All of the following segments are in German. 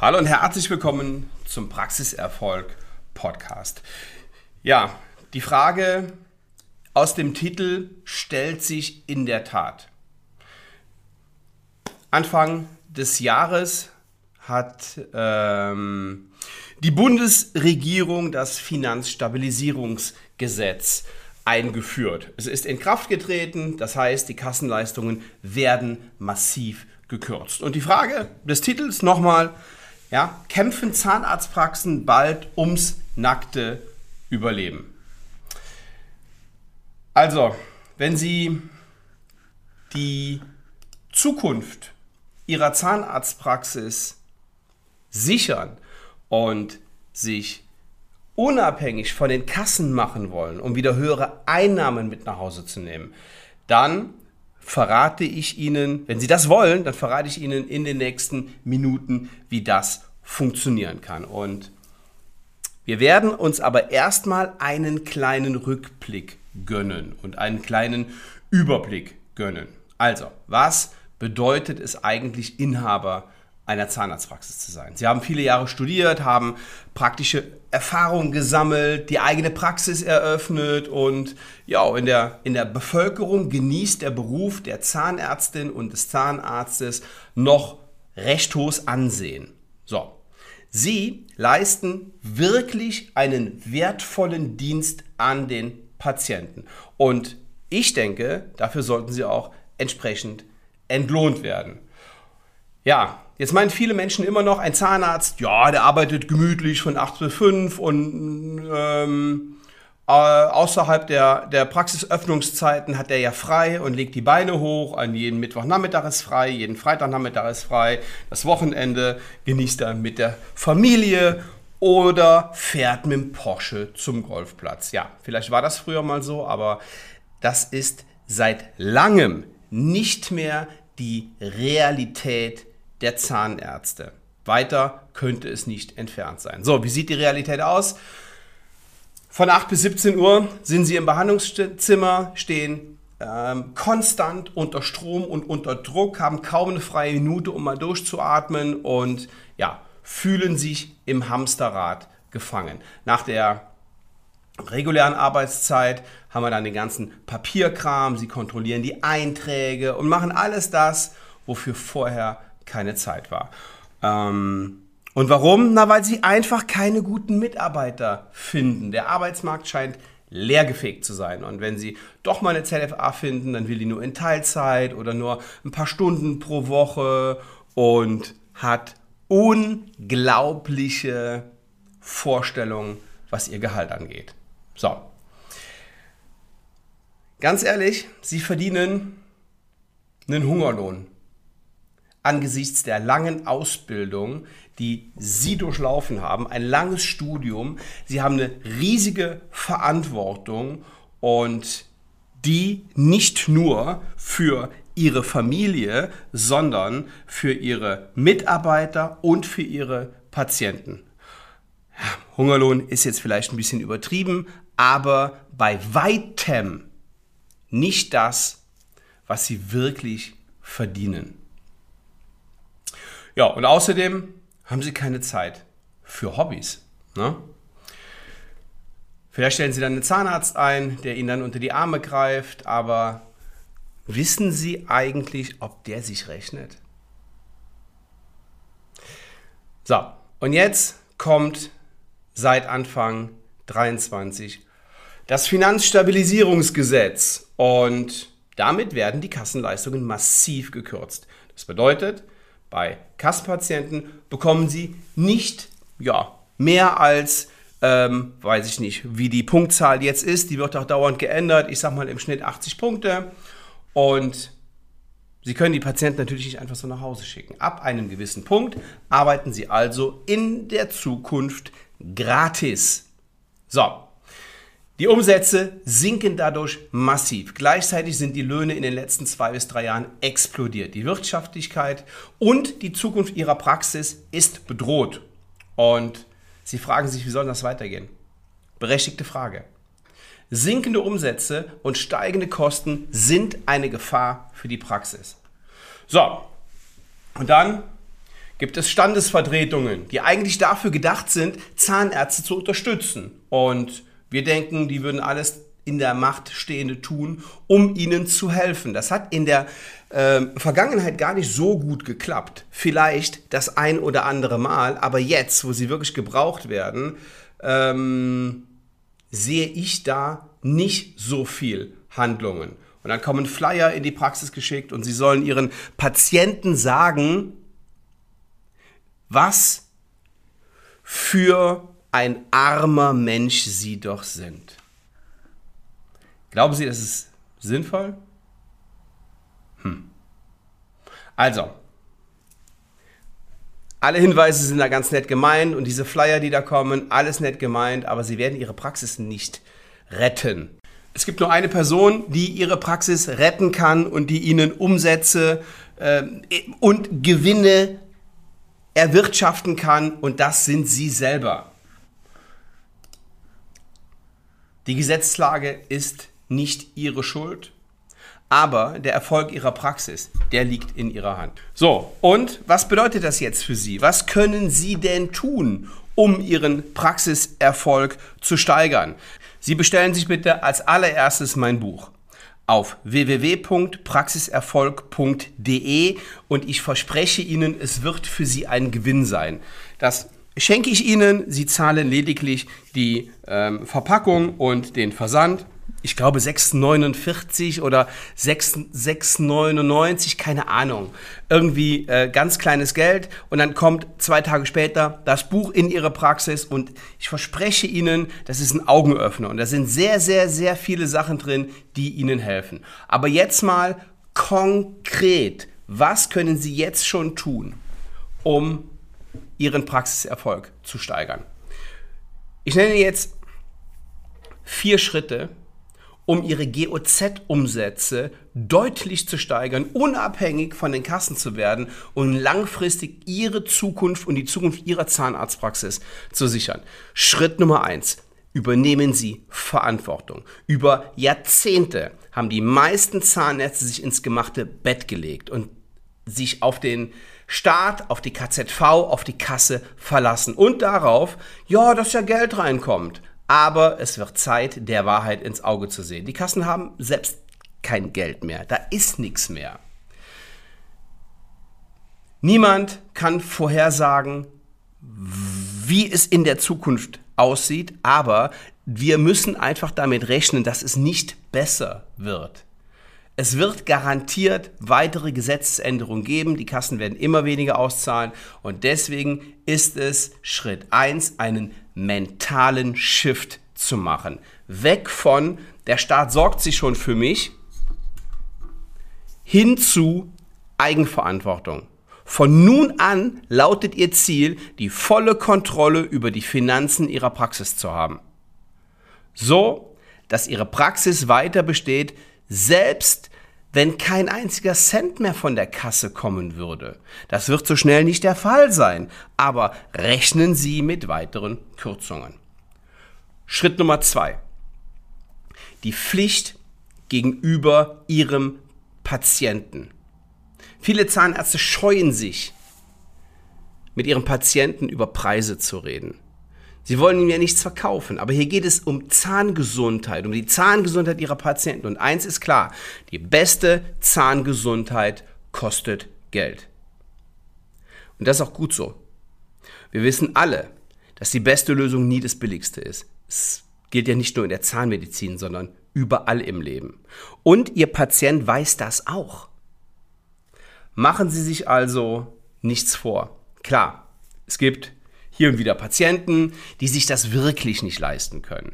Hallo und herzlich willkommen zum Praxiserfolg Podcast. Ja, die Frage aus dem Titel stellt sich in der Tat. Anfang des Jahres hat ähm, die Bundesregierung das Finanzstabilisierungsgesetz eingeführt. Es ist in Kraft getreten, das heißt, die Kassenleistungen werden massiv gekürzt. Und die Frage des Titels nochmal, ja, kämpfen Zahnarztpraxen bald ums nackte Überleben? Also, wenn Sie die Zukunft Ihrer Zahnarztpraxis sichern und sich unabhängig von den Kassen machen wollen, um wieder höhere Einnahmen mit nach Hause zu nehmen, dann verrate ich Ihnen, wenn Sie das wollen, dann verrate ich Ihnen in den nächsten Minuten, wie das funktionieren kann. Und wir werden uns aber erstmal einen kleinen Rückblick gönnen und einen kleinen Überblick gönnen. Also, was bedeutet es eigentlich, Inhaber einer Zahnarztpraxis zu sein. Sie haben viele Jahre studiert, haben praktische Erfahrungen gesammelt, die eigene Praxis eröffnet und ja, in der, in der Bevölkerung genießt der Beruf der Zahnärztin und des Zahnarztes noch recht hohes Ansehen. So. Sie leisten wirklich einen wertvollen Dienst an den Patienten. Und ich denke, dafür sollten sie auch entsprechend entlohnt werden. Ja, jetzt meinen viele Menschen immer noch, ein Zahnarzt, ja, der arbeitet gemütlich von 8 bis 5 und ähm, äh, außerhalb der, der Praxisöffnungszeiten hat er ja frei und legt die Beine hoch. An jeden Mittwochnachmittag ist frei, jeden Freitagnachmittag ist frei. Das Wochenende genießt er mit der Familie oder fährt mit dem Porsche zum Golfplatz. Ja, vielleicht war das früher mal so, aber das ist seit langem nicht mehr die Realität der Zahnärzte. Weiter könnte es nicht entfernt sein. So, wie sieht die Realität aus? Von 8 bis 17 Uhr sind sie im Behandlungszimmer, stehen ähm, konstant unter Strom und unter Druck, haben kaum eine freie Minute, um mal durchzuatmen und ja, fühlen sich im Hamsterrad gefangen. Nach der regulären Arbeitszeit haben wir dann den ganzen Papierkram, sie kontrollieren die Einträge und machen alles das, wofür vorher keine Zeit war. Ähm, und warum? Na, weil sie einfach keine guten Mitarbeiter finden. Der Arbeitsmarkt scheint leergefegt zu sein. Und wenn sie doch mal eine ZFA finden, dann will die nur in Teilzeit oder nur ein paar Stunden pro Woche und hat unglaubliche Vorstellungen, was ihr Gehalt angeht. So. Ganz ehrlich, sie verdienen einen Hungerlohn angesichts der langen Ausbildung, die Sie durchlaufen haben, ein langes Studium. Sie haben eine riesige Verantwortung und die nicht nur für ihre Familie, sondern für ihre Mitarbeiter und für ihre Patienten. Hungerlohn ist jetzt vielleicht ein bisschen übertrieben, aber bei weitem nicht das, was sie wirklich verdienen. Ja, und außerdem haben sie keine Zeit für Hobbys. Ne? Vielleicht stellen sie dann einen Zahnarzt ein, der ihnen dann unter die Arme greift, aber Wissen Sie eigentlich, ob der sich rechnet? So, und jetzt kommt seit Anfang 23 das Finanzstabilisierungsgesetz und damit werden die Kassenleistungen massiv gekürzt. Das bedeutet, bei Kassenpatienten bekommen sie nicht ja, mehr als, ähm, weiß ich nicht, wie die Punktzahl jetzt ist, die wird auch dauernd geändert, ich sage mal im Schnitt 80 Punkte. Und Sie können die Patienten natürlich nicht einfach so nach Hause schicken. Ab einem gewissen Punkt arbeiten Sie also in der Zukunft gratis. So. Die Umsätze sinken dadurch massiv. Gleichzeitig sind die Löhne in den letzten zwei bis drei Jahren explodiert. Die Wirtschaftlichkeit und die Zukunft Ihrer Praxis ist bedroht. Und Sie fragen sich, wie soll das weitergehen? Berechtigte Frage. Sinkende Umsätze und steigende Kosten sind eine Gefahr für die Praxis. So, und dann gibt es Standesvertretungen, die eigentlich dafür gedacht sind, Zahnärzte zu unterstützen. Und wir denken, die würden alles in der Macht Stehende tun, um ihnen zu helfen. Das hat in der äh, Vergangenheit gar nicht so gut geklappt. Vielleicht das ein oder andere Mal, aber jetzt, wo sie wirklich gebraucht werden, ähm, sehe ich da nicht so viel Handlungen. Und dann kommen Flyer in die Praxis geschickt und sie sollen ihren Patienten sagen, was für ein armer Mensch sie doch sind. Glauben Sie, das ist sinnvoll? Hm. Also, alle Hinweise sind da ganz nett gemeint und diese Flyer, die da kommen, alles nett gemeint, aber sie werden ihre Praxis nicht retten. Es gibt nur eine Person, die ihre Praxis retten kann und die ihnen Umsätze äh, und Gewinne erwirtschaften kann und das sind sie selber. Die Gesetzlage ist nicht ihre Schuld, aber der Erfolg ihrer Praxis, der liegt in ihrer Hand. So, und was bedeutet das jetzt für Sie? Was können Sie denn tun, um Ihren Praxiserfolg zu steigern? Sie bestellen sich bitte als allererstes mein Buch auf www.praxiserfolg.de und ich verspreche Ihnen, es wird für Sie ein Gewinn sein. Das schenke ich Ihnen. Sie zahlen lediglich die ähm, Verpackung und den Versand ich glaube 6,49 oder 6,99, keine Ahnung. Irgendwie äh, ganz kleines Geld und dann kommt zwei Tage später das Buch in Ihre Praxis und ich verspreche Ihnen, das ist ein Augenöffner und da sind sehr, sehr, sehr viele Sachen drin, die Ihnen helfen. Aber jetzt mal konkret, was können Sie jetzt schon tun, um Ihren Praxiserfolg zu steigern? Ich nenne jetzt vier Schritte, um ihre GOZ-Umsätze deutlich zu steigern, unabhängig von den Kassen zu werden und langfristig ihre Zukunft und die Zukunft ihrer Zahnarztpraxis zu sichern. Schritt Nummer eins. Übernehmen Sie Verantwortung. Über Jahrzehnte haben die meisten Zahnärzte sich ins gemachte Bett gelegt und sich auf den Staat, auf die KZV, auf die Kasse verlassen und darauf, ja, dass ja Geld reinkommt aber es wird Zeit, der Wahrheit ins Auge zu sehen. Die Kassen haben selbst kein Geld mehr. Da ist nichts mehr. Niemand kann vorhersagen, wie es in der Zukunft aussieht, aber wir müssen einfach damit rechnen, dass es nicht besser wird. Es wird garantiert weitere Gesetzesänderungen geben. Die Kassen werden immer weniger auszahlen. Und deswegen ist es Schritt 1, einen mentalen Shift zu machen. Weg von, der Staat sorgt sich schon für mich, hin zu Eigenverantwortung. Von nun an lautet Ihr Ziel, die volle Kontrolle über die Finanzen Ihrer Praxis zu haben. So, dass Ihre Praxis weiter besteht, selbst wenn kein einziger Cent mehr von der Kasse kommen würde. Das wird so schnell nicht der Fall sein, aber rechnen Sie mit weiteren Kürzungen. Schritt Nummer zwei. Die Pflicht gegenüber Ihrem Patienten. Viele Zahnärzte scheuen sich, mit ihren Patienten über Preise zu reden. Sie wollen ihm ja nichts verkaufen, aber hier geht es um Zahngesundheit, um die Zahngesundheit ihrer Patienten. Und eins ist klar, die beste Zahngesundheit kostet Geld. Und das ist auch gut so. Wir wissen alle, dass die beste Lösung nie das billigste ist. Es gilt ja nicht nur in der Zahnmedizin, sondern überall im Leben. Und Ihr Patient weiß das auch. Machen Sie sich also nichts vor. Klar, es gibt hier und wieder Patienten, die sich das wirklich nicht leisten können.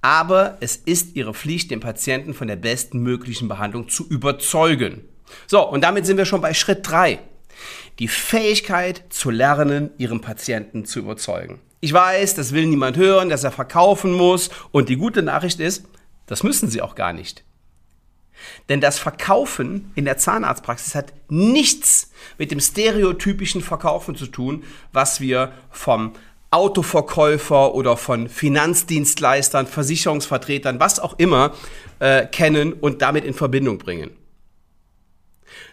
Aber es ist ihre Pflicht, den Patienten von der besten möglichen Behandlung zu überzeugen. So, und damit sind wir schon bei Schritt 3. Die Fähigkeit zu lernen, ihren Patienten zu überzeugen. Ich weiß, das will niemand hören, dass er verkaufen muss. Und die gute Nachricht ist, das müssen sie auch gar nicht. Denn das Verkaufen in der Zahnarztpraxis hat nichts mit dem stereotypischen Verkaufen zu tun, was wir vom Autoverkäufer oder von Finanzdienstleistern, Versicherungsvertretern, was auch immer, äh, kennen und damit in Verbindung bringen.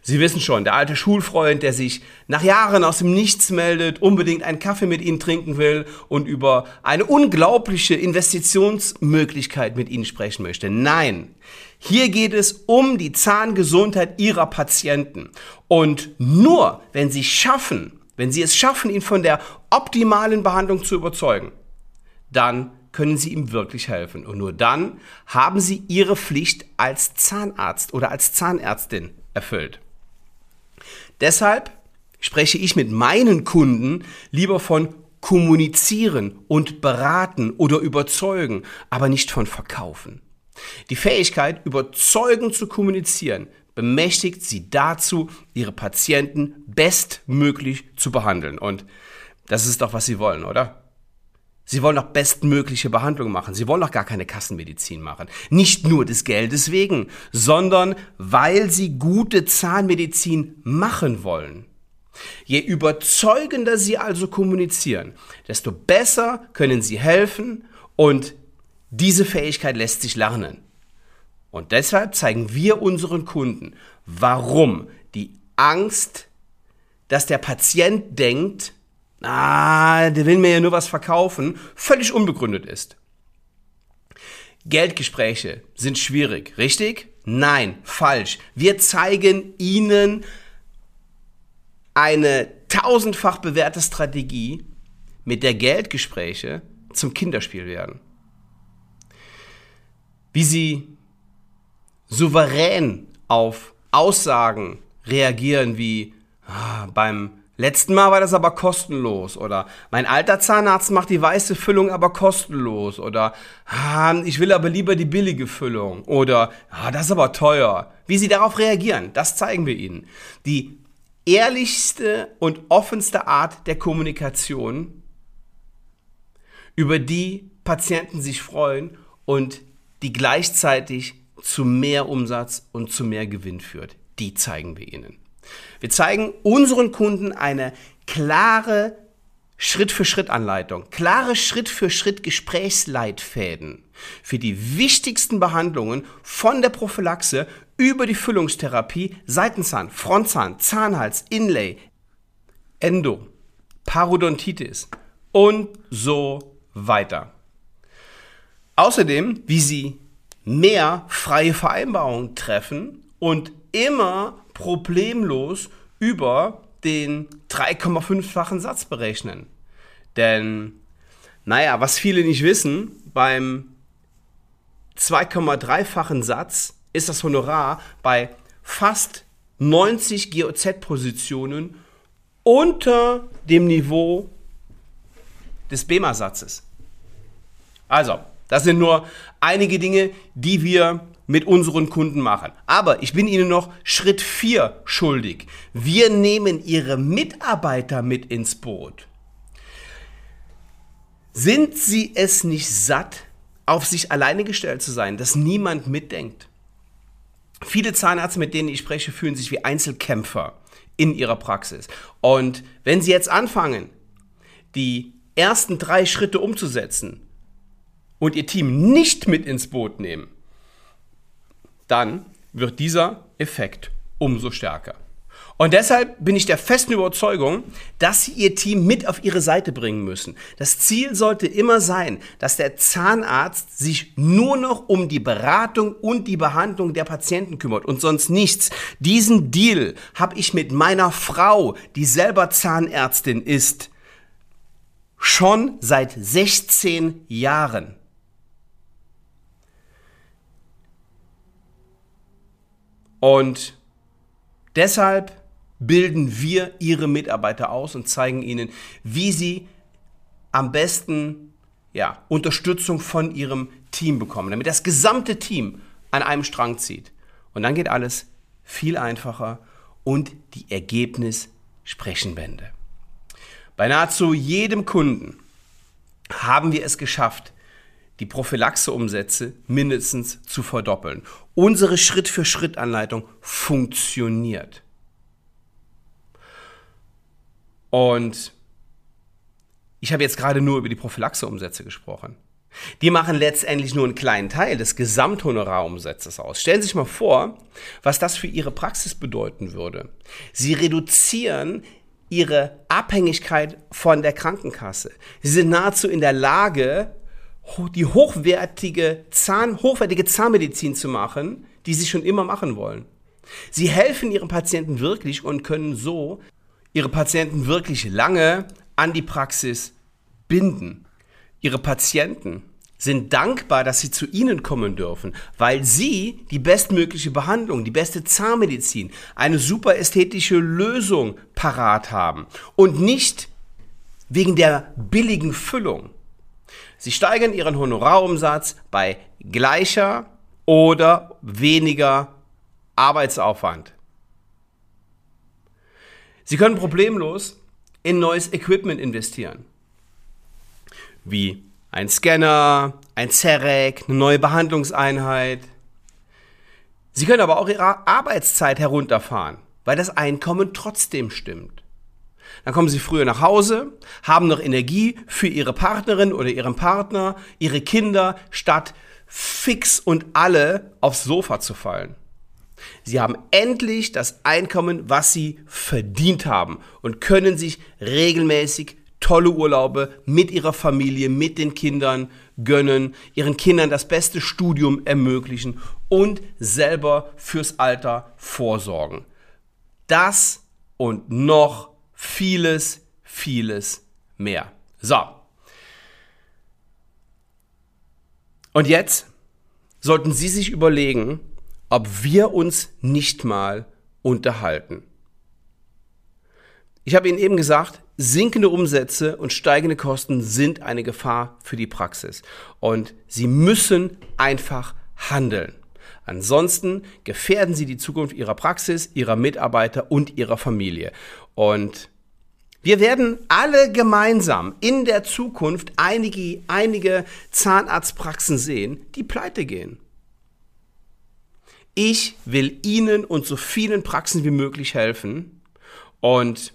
Sie wissen schon, der alte Schulfreund, der sich nach Jahren aus dem Nichts meldet, unbedingt einen Kaffee mit Ihnen trinken will und über eine unglaubliche Investitionsmöglichkeit mit Ihnen sprechen möchte. Nein, hier geht es um die Zahngesundheit Ihrer Patienten. Und nur wenn Sie schaffen, wenn Sie es schaffen, ihn von der optimalen Behandlung zu überzeugen, dann können Sie ihm wirklich helfen. Und nur dann haben Sie Ihre Pflicht als Zahnarzt oder als Zahnärztin erfüllt. Deshalb spreche ich mit meinen Kunden lieber von kommunizieren und beraten oder überzeugen, aber nicht von verkaufen. Die Fähigkeit, überzeugend zu kommunizieren, bemächtigt sie dazu, ihre Patienten bestmöglich zu behandeln. Und das ist doch, was sie wollen, oder? Sie wollen doch bestmögliche Behandlung machen. Sie wollen doch gar keine Kassenmedizin machen. Nicht nur des Geldes wegen, sondern weil sie gute Zahnmedizin machen wollen. Je überzeugender sie also kommunizieren, desto besser können sie helfen und diese Fähigkeit lässt sich lernen. Und deshalb zeigen wir unseren Kunden, warum die Angst, dass der Patient denkt, ah, der will mir ja nur was verkaufen, völlig unbegründet ist. Geldgespräche sind schwierig, richtig? Nein, falsch. Wir zeigen Ihnen eine tausendfach bewährte Strategie, mit der Geldgespräche zum Kinderspiel werden. Wie Sie souverän auf Aussagen reagieren wie ah, beim Letzten Mal war das aber kostenlos oder mein alter Zahnarzt macht die weiße Füllung aber kostenlos oder ah, ich will aber lieber die billige Füllung oder ah, das ist aber teuer. Wie sie darauf reagieren, das zeigen wir ihnen. Die ehrlichste und offenste Art der Kommunikation, über die Patienten sich freuen und die gleichzeitig zu mehr Umsatz und zu mehr Gewinn führt, die zeigen wir ihnen. Wir zeigen unseren Kunden eine klare Schritt-für-Schritt-Anleitung, klare Schritt-für-Schritt-Gesprächsleitfäden für die wichtigsten Behandlungen von der Prophylaxe über die Füllungstherapie, Seitenzahn, Frontzahn, Zahnhals, Inlay, Endo, Parodontitis und so weiter. Außerdem, wie Sie mehr freie Vereinbarungen treffen und immer problemlos über den 3,5-fachen Satz berechnen. Denn, naja, was viele nicht wissen, beim 2,3-fachen Satz ist das Honorar bei fast 90 GOZ-Positionen unter dem Niveau des BEMA-Satzes. Also, das sind nur einige Dinge, die wir mit unseren Kunden machen. Aber ich bin Ihnen noch Schritt 4 schuldig. Wir nehmen Ihre Mitarbeiter mit ins Boot. Sind Sie es nicht satt, auf sich alleine gestellt zu sein, dass niemand mitdenkt? Viele Zahnärzte, mit denen ich spreche, fühlen sich wie Einzelkämpfer in ihrer Praxis. Und wenn Sie jetzt anfangen, die ersten drei Schritte umzusetzen und Ihr Team nicht mit ins Boot nehmen, dann wird dieser Effekt umso stärker. Und deshalb bin ich der festen Überzeugung, dass Sie Ihr Team mit auf Ihre Seite bringen müssen. Das Ziel sollte immer sein, dass der Zahnarzt sich nur noch um die Beratung und die Behandlung der Patienten kümmert und sonst nichts. Diesen Deal habe ich mit meiner Frau, die selber Zahnärztin ist, schon seit 16 Jahren. Und deshalb bilden wir ihre Mitarbeiter aus und zeigen ihnen, wie sie am besten ja, Unterstützung von ihrem Team bekommen, damit das gesamte Team an einem Strang zieht. Und dann geht alles viel einfacher und die Ergebnis sprechen Bände. Bei nahezu jedem Kunden haben wir es geschafft, die Prophylaxe-Umsätze mindestens zu verdoppeln. Unsere Schritt-für-Schritt-Anleitung funktioniert. Und ich habe jetzt gerade nur über die Prophylaxe-Umsätze gesprochen. Die machen letztendlich nur einen kleinen Teil des Gesamthonorarumsatzes aus. Stellen Sie sich mal vor, was das für Ihre Praxis bedeuten würde. Sie reduzieren Ihre Abhängigkeit von der Krankenkasse. Sie sind nahezu in der Lage, die hochwertige, Zahn, hochwertige Zahnmedizin zu machen, die Sie schon immer machen wollen. Sie helfen Ihren Patienten wirklich und können so Ihre Patienten wirklich lange an die Praxis binden. Ihre Patienten sind dankbar, dass sie zu Ihnen kommen dürfen, weil Sie die bestmögliche Behandlung, die beste Zahnmedizin, eine super ästhetische Lösung parat haben und nicht wegen der billigen Füllung. Sie steigern Ihren Honorarumsatz bei gleicher oder weniger Arbeitsaufwand. Sie können problemlos in neues Equipment investieren, wie ein Scanner, ein CEREC, eine neue Behandlungseinheit. Sie können aber auch Ihre Arbeitszeit herunterfahren, weil das Einkommen trotzdem stimmt. Dann kommen Sie früher nach Hause, haben noch Energie für Ihre Partnerin oder Ihren Partner, Ihre Kinder, statt fix und alle aufs Sofa zu fallen. Sie haben endlich das Einkommen, was Sie verdient haben und können sich regelmäßig tolle Urlaube mit ihrer Familie, mit den Kindern gönnen, ihren Kindern das beste Studium ermöglichen und selber fürs Alter vorsorgen. Das und noch vieles, vieles mehr. So. Und jetzt sollten Sie sich überlegen, ob wir uns nicht mal unterhalten. Ich habe Ihnen eben gesagt, sinkende Umsätze und steigende Kosten sind eine Gefahr für die Praxis. Und Sie müssen einfach handeln. Ansonsten gefährden Sie die Zukunft Ihrer Praxis, Ihrer Mitarbeiter und Ihrer Familie. Und wir werden alle gemeinsam in der Zukunft einige, einige Zahnarztpraxen sehen, die pleite gehen. Ich will Ihnen und so vielen Praxen wie möglich helfen. Und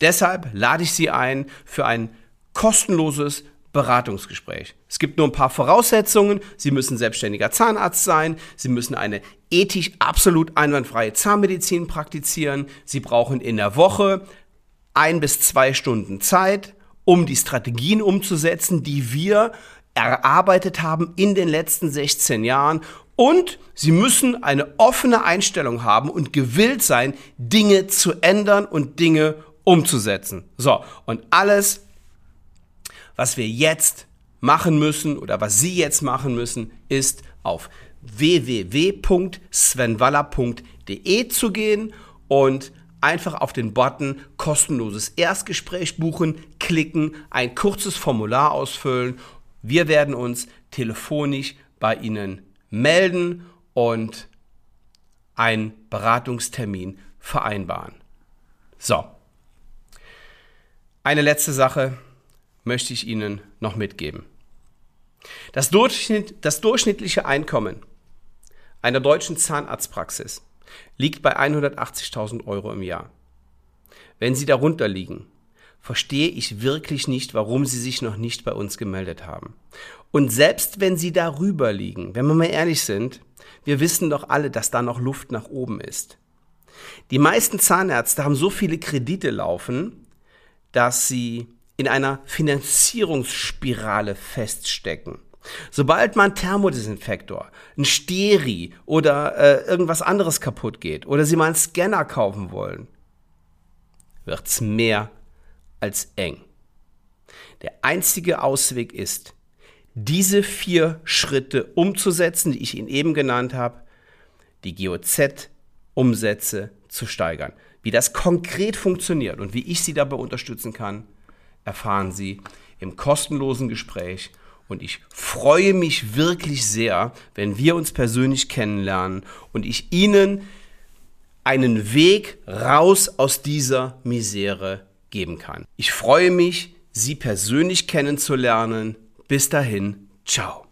Deshalb lade ich Sie ein für ein kostenloses Beratungsgespräch. Es gibt nur ein paar Voraussetzungen. Sie müssen selbstständiger Zahnarzt sein. Sie müssen eine ethisch absolut einwandfreie Zahnmedizin praktizieren. Sie brauchen in der Woche ein bis zwei Stunden Zeit, um die Strategien umzusetzen, die wir erarbeitet haben in den letzten 16 Jahren. Und Sie müssen eine offene Einstellung haben und gewillt sein, Dinge zu ändern und Dinge umzusetzen. So, und alles, was wir jetzt machen müssen oder was Sie jetzt machen müssen, ist auf www.svenwaller.de zu gehen und einfach auf den Button kostenloses Erstgespräch buchen, klicken, ein kurzes Formular ausfüllen. Wir werden uns telefonisch bei Ihnen melden und einen Beratungstermin vereinbaren. So, eine letzte Sache möchte ich Ihnen noch mitgeben. Das, Durchschnitt, das durchschnittliche Einkommen einer deutschen Zahnarztpraxis liegt bei 180.000 Euro im Jahr. Wenn Sie darunter liegen, verstehe ich wirklich nicht, warum Sie sich noch nicht bei uns gemeldet haben. Und selbst wenn Sie darüber liegen, wenn wir mal ehrlich sind, wir wissen doch alle, dass da noch Luft nach oben ist. Die meisten Zahnärzte haben so viele Kredite laufen, dass sie in einer Finanzierungsspirale feststecken. Sobald man Thermodesinfektor, ein Steri oder äh, irgendwas anderes kaputt geht oder sie mal einen Scanner kaufen wollen, wird's mehr als eng. Der einzige Ausweg ist, diese vier Schritte umzusetzen, die ich Ihnen eben genannt habe, die GOZ-Umsätze zu steigern. Wie das konkret funktioniert und wie ich Sie dabei unterstützen kann, erfahren Sie im kostenlosen Gespräch. Und ich freue mich wirklich sehr, wenn wir uns persönlich kennenlernen und ich Ihnen einen Weg raus aus dieser Misere geben kann. Ich freue mich, Sie persönlich kennenzulernen. Bis dahin, ciao.